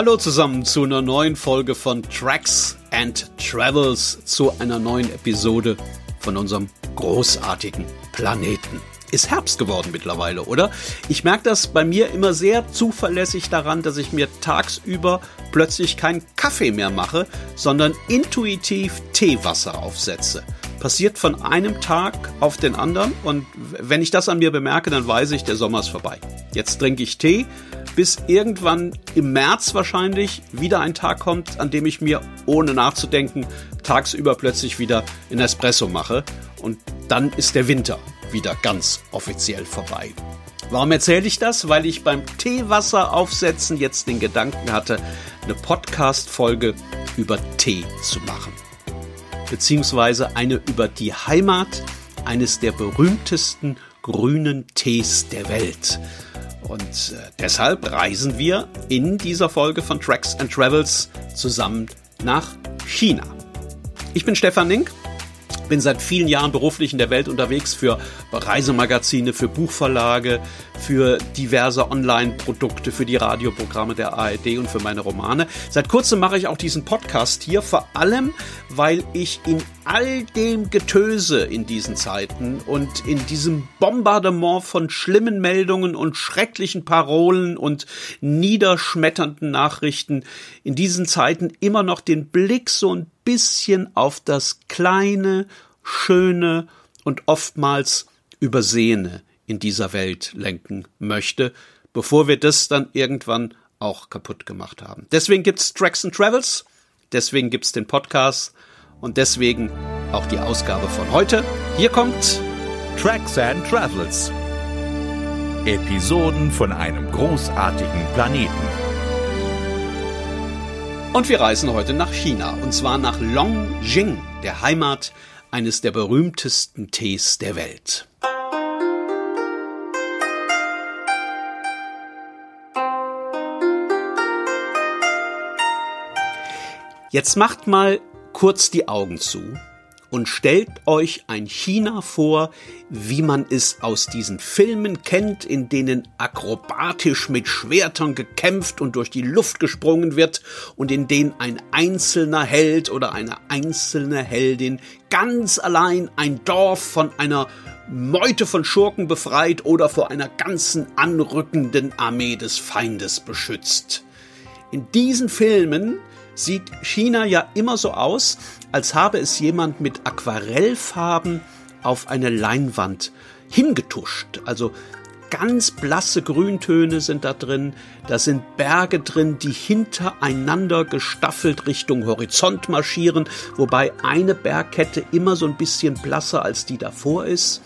Hallo zusammen zu einer neuen Folge von Tracks and Travels, zu einer neuen Episode von unserem großartigen Planeten. Ist Herbst geworden mittlerweile, oder? Ich merke das bei mir immer sehr zuverlässig daran, dass ich mir tagsüber plötzlich keinen Kaffee mehr mache, sondern intuitiv Teewasser aufsetze passiert von einem Tag auf den anderen und wenn ich das an mir bemerke, dann weiß ich, der Sommer ist vorbei. Jetzt trinke ich Tee, bis irgendwann im März wahrscheinlich wieder ein Tag kommt, an dem ich mir ohne nachzudenken tagsüber plötzlich wieder in Espresso mache und dann ist der Winter wieder ganz offiziell vorbei. Warum erzähle ich das? Weil ich beim Teewasser aufsetzen jetzt den Gedanken hatte, eine Podcast-Folge über Tee zu machen. Beziehungsweise eine über die Heimat eines der berühmtesten grünen Tees der Welt. Und äh, deshalb reisen wir in dieser Folge von Tracks and Travels zusammen nach China. Ich bin Stefan Link bin seit vielen Jahren beruflich in der Welt unterwegs für Reisemagazine, für Buchverlage, für diverse Online-Produkte, für die Radioprogramme der ARD und für meine Romane. Seit kurzem mache ich auch diesen Podcast hier, vor allem, weil ich in all dem Getöse in diesen Zeiten und in diesem Bombardement von schlimmen Meldungen und schrecklichen Parolen und niederschmetternden Nachrichten in diesen Zeiten immer noch den Blick so ein bisschen auf das kleine, schöne und oftmals übersehene in dieser Welt lenken möchte, bevor wir das dann irgendwann auch kaputt gemacht haben. Deswegen gibt's Tracks and Travels, deswegen gibt's den Podcast und deswegen auch die Ausgabe von heute. Hier kommt Tracks and Travels. Episoden von einem großartigen Planeten. Und wir reisen heute nach China, und zwar nach Longjing, der Heimat eines der berühmtesten Tees der Welt. Jetzt macht mal kurz die Augen zu und stellt euch ein China vor, wie man es aus diesen Filmen kennt, in denen akrobatisch mit Schwertern gekämpft und durch die Luft gesprungen wird und in denen ein einzelner Held oder eine einzelne Heldin ganz allein ein Dorf von einer Meute von Schurken befreit oder vor einer ganzen anrückenden Armee des Feindes beschützt. In diesen Filmen sieht China ja immer so aus, als habe es jemand mit Aquarellfarben auf eine Leinwand hingetuscht. Also ganz blasse Grüntöne sind da drin, da sind Berge drin, die hintereinander gestaffelt Richtung Horizont marschieren, wobei eine Bergkette immer so ein bisschen blasser als die davor ist.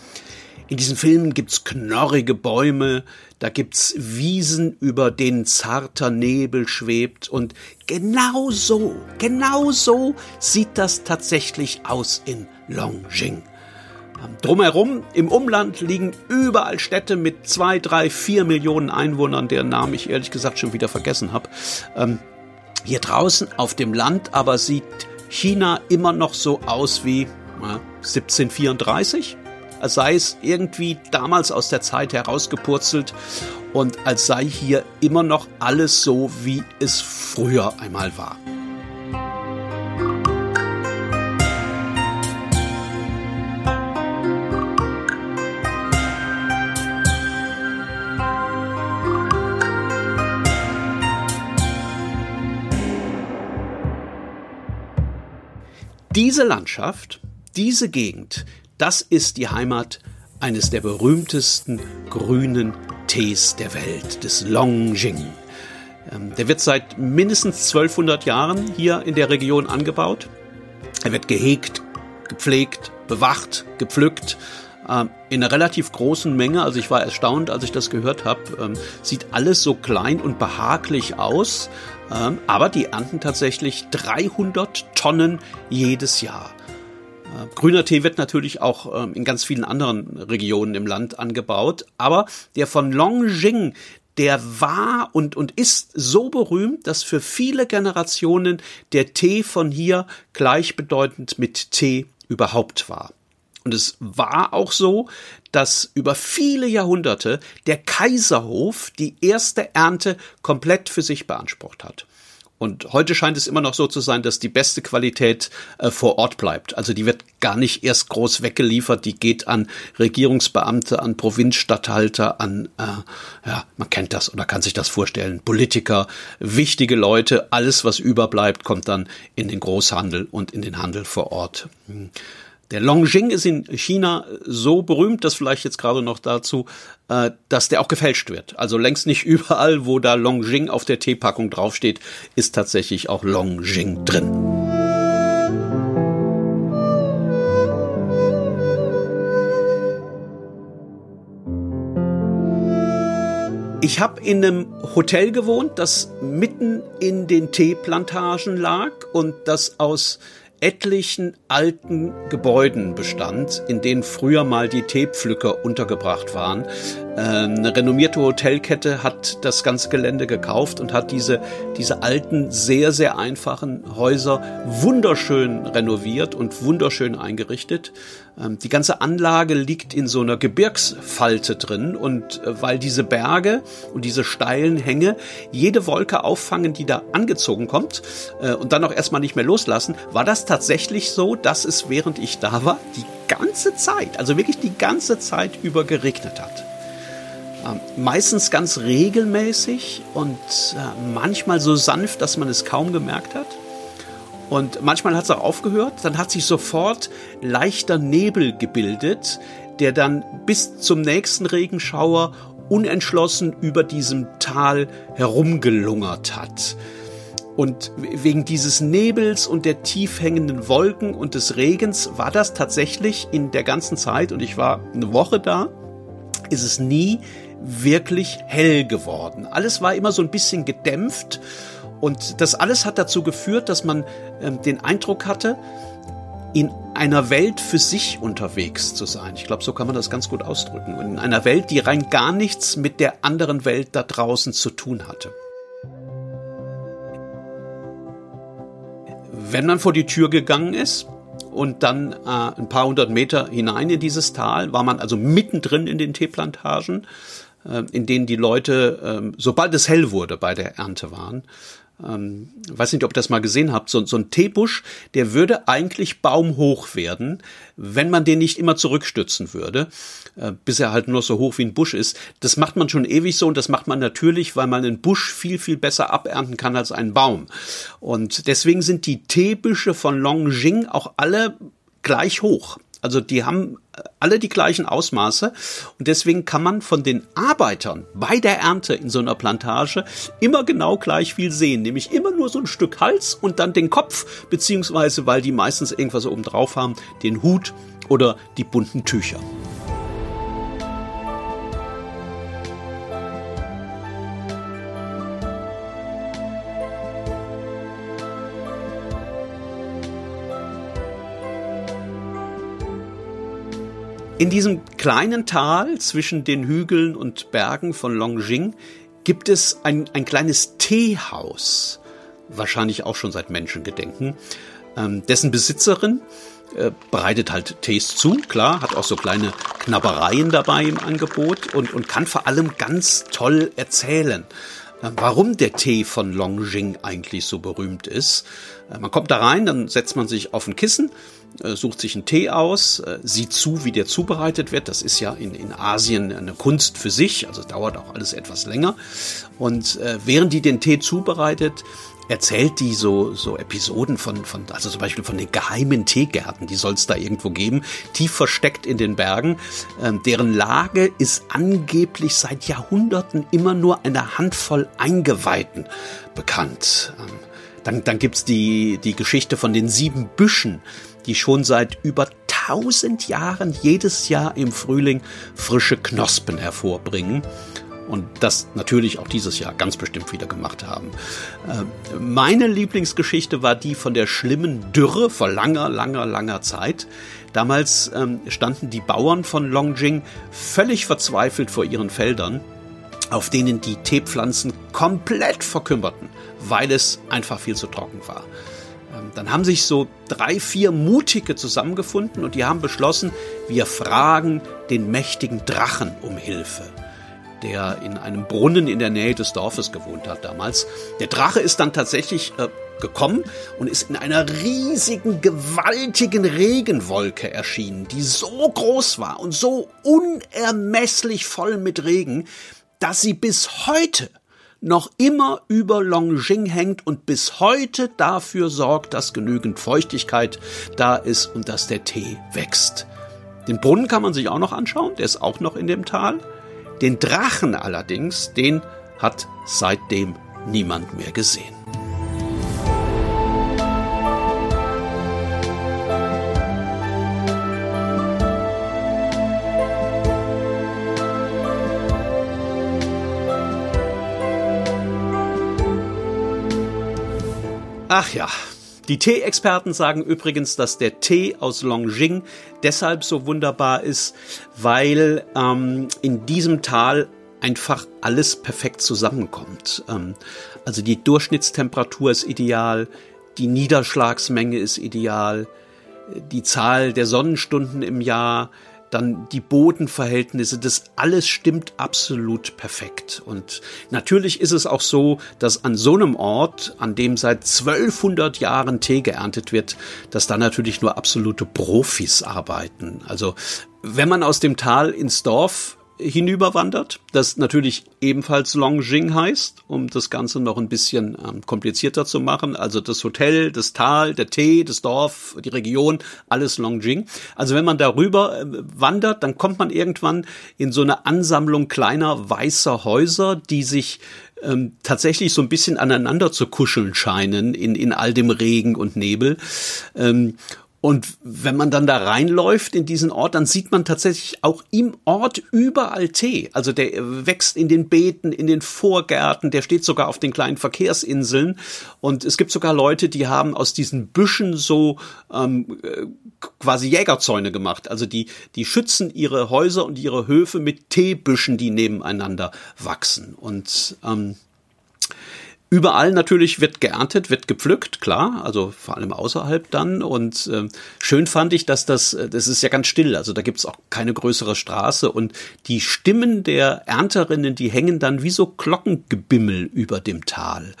In diesen Filmen gibt's knorrige Bäume, da gibt's Wiesen, über denen zarter Nebel schwebt und genau so, genau so sieht das tatsächlich aus in Longjing. Drumherum im Umland liegen überall Städte mit zwei, drei, vier Millionen Einwohnern, deren Namen ich ehrlich gesagt schon wieder vergessen habe. Ähm, hier draußen auf dem Land aber sieht China immer noch so aus wie äh, 1734 als sei es irgendwie damals aus der Zeit herausgepurzelt und als sei hier immer noch alles so, wie es früher einmal war. Diese Landschaft, diese Gegend, das ist die Heimat eines der berühmtesten grünen Tees der Welt, des Longjing. Ähm, der wird seit mindestens 1200 Jahren hier in der Region angebaut. Er wird gehegt, gepflegt, bewacht, gepflückt ähm, in einer relativ großen Menge. Also ich war erstaunt, als ich das gehört habe. Ähm, sieht alles so klein und behaglich aus, aber die ernten tatsächlich 300 Tonnen jedes Jahr. Äh, grüner Tee wird natürlich auch ähm, in ganz vielen anderen Regionen im Land angebaut, aber der von Longjing, der war und, und ist so berühmt, dass für viele Generationen der Tee von hier gleichbedeutend mit Tee überhaupt war. Und es war auch so, dass über viele Jahrhunderte der Kaiserhof die erste Ernte komplett für sich beansprucht hat. Und heute scheint es immer noch so zu sein, dass die beste Qualität äh, vor Ort bleibt. Also die wird gar nicht erst groß weggeliefert, die geht an Regierungsbeamte, an Provinzstatthalter, an, äh, ja, man kennt das oder kann sich das vorstellen, Politiker, wichtige Leute, alles was überbleibt, kommt dann in den Großhandel und in den Handel vor Ort. Hm. Der Longjing ist in China so berühmt, dass vielleicht jetzt gerade noch dazu, äh, dass der auch gefälscht wird. Also längst nicht überall, wo da Longjing auf der Teepackung draufsteht, ist tatsächlich auch Longjing drin. Ich habe in einem Hotel gewohnt, das mitten in den Teeplantagen lag und das aus etlichen alten Gebäuden bestand, in denen früher mal die Teepflücker untergebracht waren. Ähm, eine renommierte Hotelkette hat das ganze Gelände gekauft und hat diese, diese alten, sehr, sehr einfachen Häuser wunderschön renoviert und wunderschön eingerichtet. Ähm, die ganze Anlage liegt in so einer Gebirgsfalte drin und äh, weil diese Berge und diese steilen Hänge jede Wolke auffangen, die da angezogen kommt äh, und dann auch erstmal nicht mehr loslassen, war das tatsächlich so, dass es während ich da war, die ganze Zeit, also wirklich die ganze Zeit über geregnet hat. Ähm, meistens ganz regelmäßig und äh, manchmal so sanft, dass man es kaum gemerkt hat. Und manchmal hat es auch aufgehört, dann hat sich sofort leichter Nebel gebildet, der dann bis zum nächsten Regenschauer unentschlossen über diesem Tal herumgelungert hat. Und wegen dieses Nebels und der tief hängenden Wolken und des Regens war das tatsächlich in der ganzen Zeit, und ich war eine Woche da, ist es nie wirklich hell geworden. Alles war immer so ein bisschen gedämpft und das alles hat dazu geführt, dass man ähm, den Eindruck hatte, in einer Welt für sich unterwegs zu sein. Ich glaube, so kann man das ganz gut ausdrücken. Und in einer Welt, die rein gar nichts mit der anderen Welt da draußen zu tun hatte. Wenn man vor die Tür gegangen ist, und dann äh, ein paar hundert Meter hinein in dieses Tal, war man also mittendrin in den Teeplantagen äh, in denen die Leute, ähm, sobald es hell wurde, bei der Ernte waren. Ähm, weiß nicht, ob ihr das mal gesehen habt. So, so ein Teebusch, der würde eigentlich baumhoch werden, wenn man den nicht immer zurückstützen würde, äh, bis er halt nur so hoch wie ein Busch ist. Das macht man schon ewig so und das macht man natürlich, weil man einen Busch viel, viel besser abernten kann als einen Baum. Und deswegen sind die Teebüsche von Longjing auch alle gleich hoch. Also die haben äh, alle die gleichen Ausmaße und deswegen kann man von den Arbeitern bei der Ernte in so einer Plantage immer genau gleich viel sehen, nämlich immer nur so ein Stück Hals und dann den Kopf, beziehungsweise weil die meistens irgendwas oben drauf haben, den Hut oder die bunten Tücher. In diesem kleinen Tal zwischen den Hügeln und Bergen von Longjing gibt es ein, ein kleines Teehaus, wahrscheinlich auch schon seit Menschengedenken, ähm, dessen Besitzerin äh, bereitet halt Tees zu, klar, hat auch so kleine Knabbereien dabei im Angebot und, und kann vor allem ganz toll erzählen, äh, warum der Tee von Longjing eigentlich so berühmt ist. Äh, man kommt da rein, dann setzt man sich auf ein Kissen, äh, sucht sich einen Tee aus, äh, sieht zu, wie der zubereitet wird. Das ist ja in, in Asien eine Kunst für sich, also dauert auch alles etwas länger. Und äh, während die den Tee zubereitet, erzählt die so, so Episoden von, von, also zum Beispiel von den geheimen Teegärten, die soll es da irgendwo geben, tief versteckt in den Bergen. Ähm, deren Lage ist angeblich seit Jahrhunderten immer nur einer Handvoll Eingeweihten bekannt. Ähm, dann, dann gibt's die, die Geschichte von den sieben Büschen, die schon seit über tausend Jahren jedes Jahr im Frühling frische Knospen hervorbringen und das natürlich auch dieses Jahr ganz bestimmt wieder gemacht haben. Äh, meine Lieblingsgeschichte war die von der schlimmen Dürre vor langer, langer, langer Zeit. Damals ähm, standen die Bauern von Longjing völlig verzweifelt vor ihren Feldern, auf denen die Teepflanzen komplett verkümmerten, weil es einfach viel zu trocken war. Ähm, dann haben sich so drei, vier Mutige zusammengefunden und die haben beschlossen, wir fragen den mächtigen Drachen um Hilfe. Der in einem Brunnen in der Nähe des Dorfes gewohnt hat damals. Der Drache ist dann tatsächlich äh, gekommen und ist in einer riesigen, gewaltigen Regenwolke erschienen, die so groß war und so unermesslich voll mit Regen, dass sie bis heute noch immer über Longjing hängt und bis heute dafür sorgt, dass genügend Feuchtigkeit da ist und dass der Tee wächst. Den Brunnen kann man sich auch noch anschauen, der ist auch noch in dem Tal. Den Drachen allerdings, den hat seitdem niemand mehr gesehen. Ach ja, die Tee-Experten sagen übrigens, dass der Tee aus Longjing deshalb so wunderbar ist, weil ähm, in diesem Tal einfach alles perfekt zusammenkommt. Ähm, also die Durchschnittstemperatur ist ideal, die Niederschlagsmenge ist ideal, die Zahl der Sonnenstunden im Jahr, dann die Bodenverhältnisse, das alles stimmt absolut perfekt. Und natürlich ist es auch so, dass an so einem Ort, an dem seit 1200 Jahren Tee geerntet wird, dass da natürlich nur absolute Profis arbeiten. Also wenn man aus dem Tal ins Dorf hinüberwandert, das natürlich ebenfalls Longjing heißt, um das Ganze noch ein bisschen ähm, komplizierter zu machen. Also das Hotel, das Tal, der Tee, das Dorf, die Region, alles Longjing. Also wenn man darüber äh, wandert, dann kommt man irgendwann in so eine Ansammlung kleiner weißer Häuser, die sich ähm, tatsächlich so ein bisschen aneinander zu kuscheln scheinen in, in all dem Regen und Nebel. Ähm, und wenn man dann da reinläuft in diesen Ort, dann sieht man tatsächlich auch im Ort überall Tee. Also der wächst in den Beeten, in den Vorgärten, der steht sogar auf den kleinen Verkehrsinseln. Und es gibt sogar Leute, die haben aus diesen Büschen so ähm, quasi Jägerzäune gemacht. Also die, die schützen ihre Häuser und ihre Höfe mit Teebüschen, die nebeneinander wachsen. Und ähm, Überall natürlich wird geerntet, wird gepflückt, klar, also vor allem außerhalb dann. Und äh, schön fand ich, dass das, äh, das ist ja ganz still, also da gibt's auch keine größere Straße. Und die Stimmen der Ernterinnen, die hängen dann wie so Glockengebimmel über dem Tal.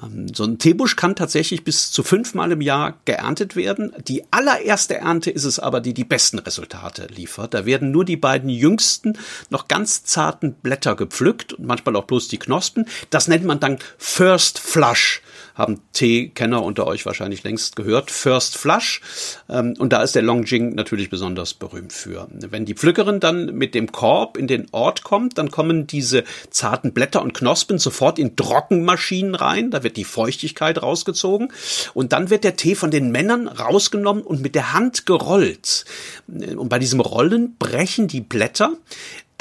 Ähm, so ein Teebusch kann tatsächlich bis zu fünfmal im Jahr geerntet werden. Die allererste Ernte ist es aber, die die besten Resultate liefert. Da werden nur die beiden jüngsten, noch ganz zarten Blätter gepflückt und manchmal auch bloß die Knospen. Das nennt man dann First Flush haben Teekenner unter euch wahrscheinlich längst gehört. First Flush. Ähm, und da ist der Longjing natürlich besonders berühmt für. Wenn die Pflückerin dann mit dem Korb in den Ort kommt, dann kommen diese zarten Blätter und Knospen sofort in Trockenmaschinen rein. Da wird die Feuchtigkeit rausgezogen. Und dann wird der Tee von den Männern rausgenommen und mit der Hand gerollt. Und bei diesem Rollen brechen die Blätter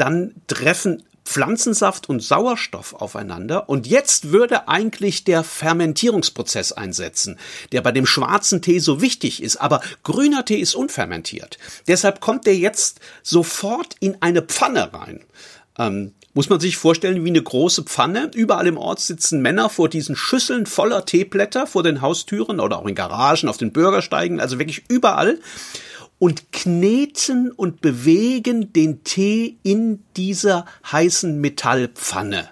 dann treffen Pflanzensaft und Sauerstoff aufeinander und jetzt würde eigentlich der Fermentierungsprozess einsetzen, der bei dem schwarzen Tee so wichtig ist, aber grüner Tee ist unfermentiert. Deshalb kommt der jetzt sofort in eine Pfanne rein. Ähm, muss man sich vorstellen wie eine große Pfanne. Überall im Ort sitzen Männer vor diesen Schüsseln voller Teeblätter vor den Haustüren oder auch in Garagen, auf den Bürgersteigen, also wirklich überall und kneten und bewegen den Tee in dieser heißen Metallpfanne.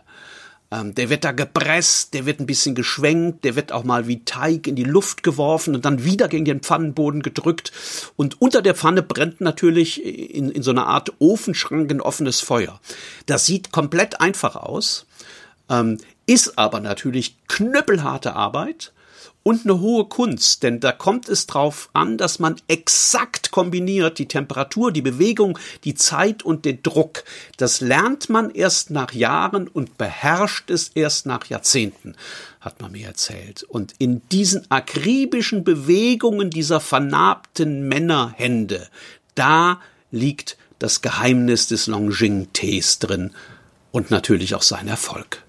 Ähm, der wird da gepresst, der wird ein bisschen geschwenkt, der wird auch mal wie Teig in die Luft geworfen und dann wieder gegen den Pfannenboden gedrückt. Und unter der Pfanne brennt natürlich in, in so einer Art Ofenschrank ein offenes Feuer. Das sieht komplett einfach aus, ähm, ist aber natürlich knüppelharte Arbeit und eine hohe Kunst, denn da kommt es drauf an, dass man exakt kombiniert die Temperatur, die Bewegung, die Zeit und den Druck. Das lernt man erst nach Jahren und beherrscht es erst nach Jahrzehnten, hat man mir erzählt. Und in diesen akribischen Bewegungen dieser vernarbten Männerhände, da liegt das Geheimnis des Longjing-Tees drin und natürlich auch sein Erfolg.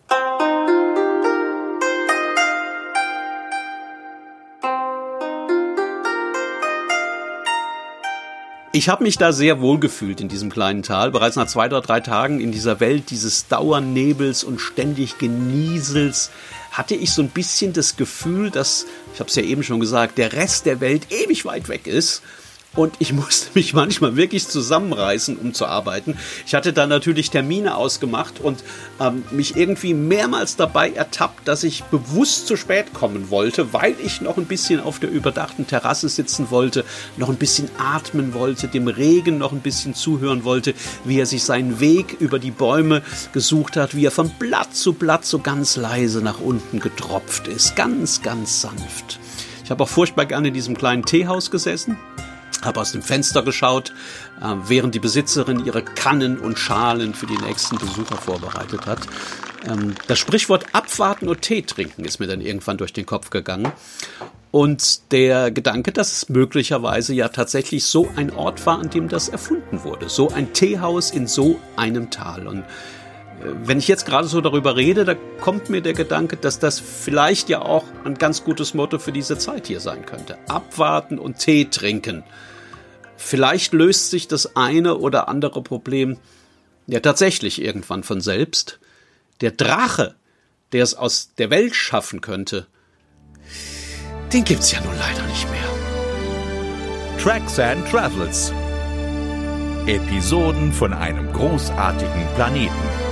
Ich habe mich da sehr wohl gefühlt in diesem kleinen Tal. Bereits nach zwei oder drei Tagen in dieser Welt dieses Dauernebels und ständig Geniesels hatte ich so ein bisschen das Gefühl, dass, ich habe es ja eben schon gesagt, der Rest der Welt ewig weit weg ist und ich musste mich manchmal wirklich zusammenreißen, um zu arbeiten. Ich hatte da natürlich Termine ausgemacht und ähm, mich irgendwie mehrmals dabei ertappt, dass ich bewusst zu spät kommen wollte, weil ich noch ein bisschen auf der überdachten Terrasse sitzen wollte, noch ein bisschen atmen wollte, dem Regen noch ein bisschen zuhören wollte, wie er sich seinen Weg über die Bäume gesucht hat, wie er von Blatt zu Blatt so ganz leise nach unten getropft ist, ganz, ganz sanft. Ich habe auch furchtbar gerne in diesem kleinen Teehaus gesessen, habe aus dem Fenster geschaut, äh, während die Besitzerin ihre Kannen und Schalen für die nächsten Besucher vorbereitet hat. Ähm, das Sprichwort abwarten und Tee trinken ist mir dann irgendwann durch den Kopf gegangen. Und der Gedanke, dass es möglicherweise ja tatsächlich so ein Ort war, an dem das erfunden wurde. So ein Teehaus in so einem Tal. Und wenn ich jetzt gerade so darüber rede, da kommt mir der Gedanke, dass das vielleicht ja auch ein ganz gutes Motto für diese Zeit hier sein könnte. Abwarten und Tee trinken. Vielleicht löst sich das eine oder andere Problem ja tatsächlich irgendwann von selbst. Der Drache, der es aus der Welt schaffen könnte, den gibt's ja nun leider nicht mehr. Tracks and Travels. Episoden von einem großartigen Planeten.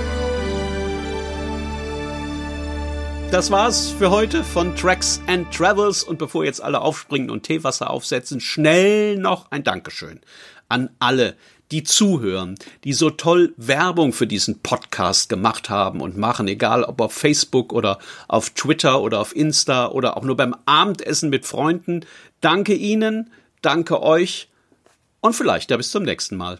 Das war's für heute von Tracks and Travels. Und bevor jetzt alle aufspringen und Teewasser aufsetzen, schnell noch ein Dankeschön an alle, die zuhören, die so toll Werbung für diesen Podcast gemacht haben und machen, egal ob auf Facebook oder auf Twitter oder auf Insta oder auch nur beim Abendessen mit Freunden. Danke Ihnen, danke euch und vielleicht ja bis zum nächsten Mal.